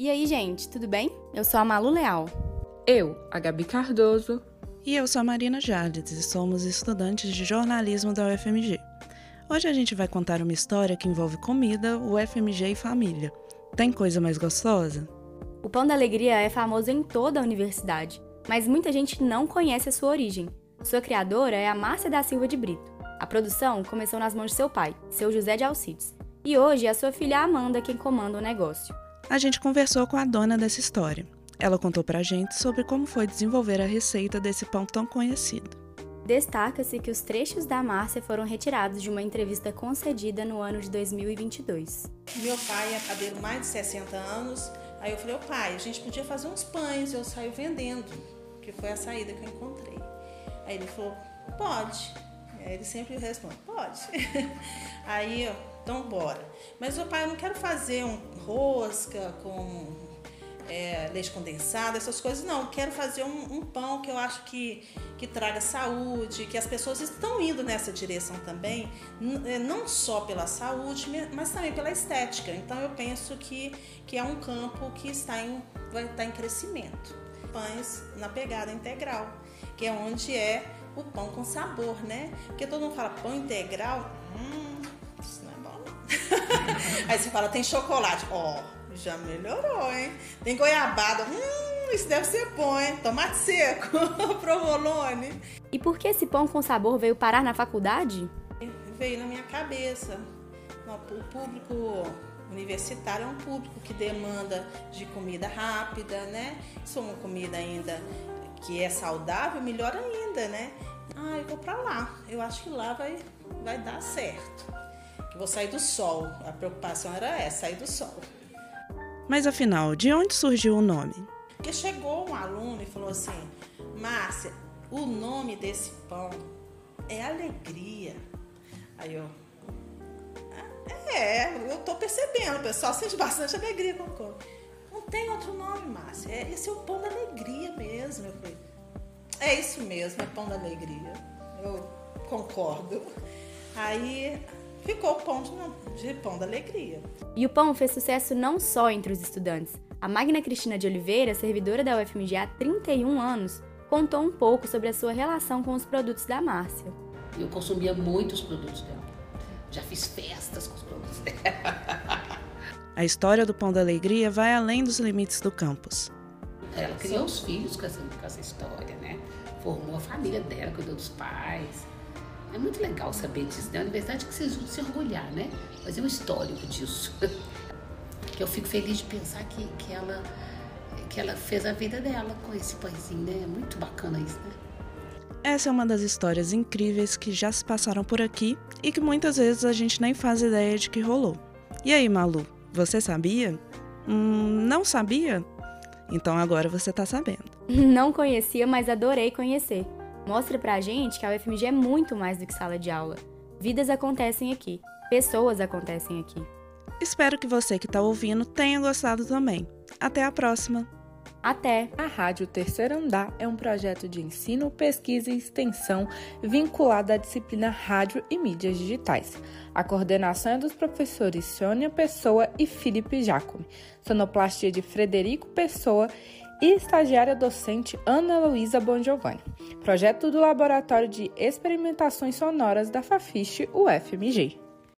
E aí, gente, tudo bem? Eu sou a Malu Leal. Eu, a Gabi Cardoso. E eu sou a Marina Jardes e somos estudantes de jornalismo da UFMG. Hoje a gente vai contar uma história que envolve comida, UFMG e família. Tem coisa mais gostosa? O Pão da Alegria é famoso em toda a universidade, mas muita gente não conhece a sua origem. Sua criadora é a Márcia da Silva de Brito. A produção começou nas mãos de seu pai, seu José de Alcides, e hoje é a sua filha Amanda quem comanda o negócio a gente conversou com a dona dessa história. Ela contou pra gente sobre como foi desenvolver a receita desse pão tão conhecido. Destaca-se que os trechos da Márcia foram retirados de uma entrevista concedida no ano de 2022. Meu pai é padeiro mais de 60 anos. Aí eu falei, ô pai, a gente podia fazer uns pães, eu saio vendendo, que foi a saída que eu encontrei. Aí ele falou, pode. Ele sempre responde, pode. Aí então bora. Mas o pai, eu não quero fazer um rosca com é, leite condensado, essas coisas, não. Quero fazer um, um, pão que eu acho que, que traga saúde, que as pessoas estão indo nessa direção também, é, não só pela saúde, mas também pela estética. Então eu penso que, que é um campo que está em, vai estar em crescimento. Pães na pegada integral, que é onde é o pão com sabor, né? Porque todo mundo fala pão integral, hum, Aí você fala, tem chocolate. Ó, oh, já melhorou, hein? Tem goiabada. Hum, isso deve ser bom, hein? Tomate seco, provolone. E por que esse pão com sabor veio parar na faculdade? Veio na minha cabeça. O público universitário é um público que demanda de comida rápida, né? Se uma comida ainda que é saudável, melhor ainda, né? Ah, eu vou para lá. Eu acho que lá vai, vai dar certo vou sair do sol. A preocupação era essa, sair do sol. Mas afinal, de onde surgiu o nome? Porque chegou um aluno e falou assim: Márcia, o nome desse pão é alegria. Aí eu. Ah, é, eu tô percebendo, o pessoal sente bastante alegria com o pão. Não tem outro nome, Márcia. É, esse é o pão da alegria mesmo. Eu falei, é isso mesmo, é pão da alegria. Eu concordo. Aí ficou o pão de, de pão da alegria. E o pão fez sucesso não só entre os estudantes. A Magna Cristina de Oliveira, servidora da UFMG há 31 anos, contou um pouco sobre a sua relação com os produtos da Márcia. Eu consumia muitos produtos dela. Já fiz festas com os produtos dela. A história do Pão da Alegria vai além dos limites do campus. Ela criou os filhos com essa, com essa história, né? Formou a família dela, cuidou dos pais. É muito legal saber disso, né? A universidade que vocês vão se orgulhar, né? Fazer um histórico disso. que eu fico feliz de pensar que, que, ela, que ela fez a vida dela com esse pãezinho, né? É muito bacana isso, né? Essa é uma das histórias incríveis que já se passaram por aqui e que muitas vezes a gente nem faz ideia de que rolou. E aí, Malu, você sabia? Hum, não sabia? Então agora você tá sabendo. Não conhecia, mas adorei conhecer mostra pra gente que a UFMG é muito mais do que sala de aula. Vidas acontecem aqui, pessoas acontecem aqui. Espero que você que está ouvindo tenha gostado também. Até a próxima! Até! A Rádio Terceiro Andar é um projeto de ensino, pesquisa e extensão vinculado à disciplina Rádio e Mídias Digitais. A coordenação é dos professores Sônia Pessoa e Felipe Jacome, sonoplastia de Frederico Pessoa e estagiária docente Ana Luísa Bongiovanni, projeto do Laboratório de Experimentações Sonoras da Fafiche UFMG.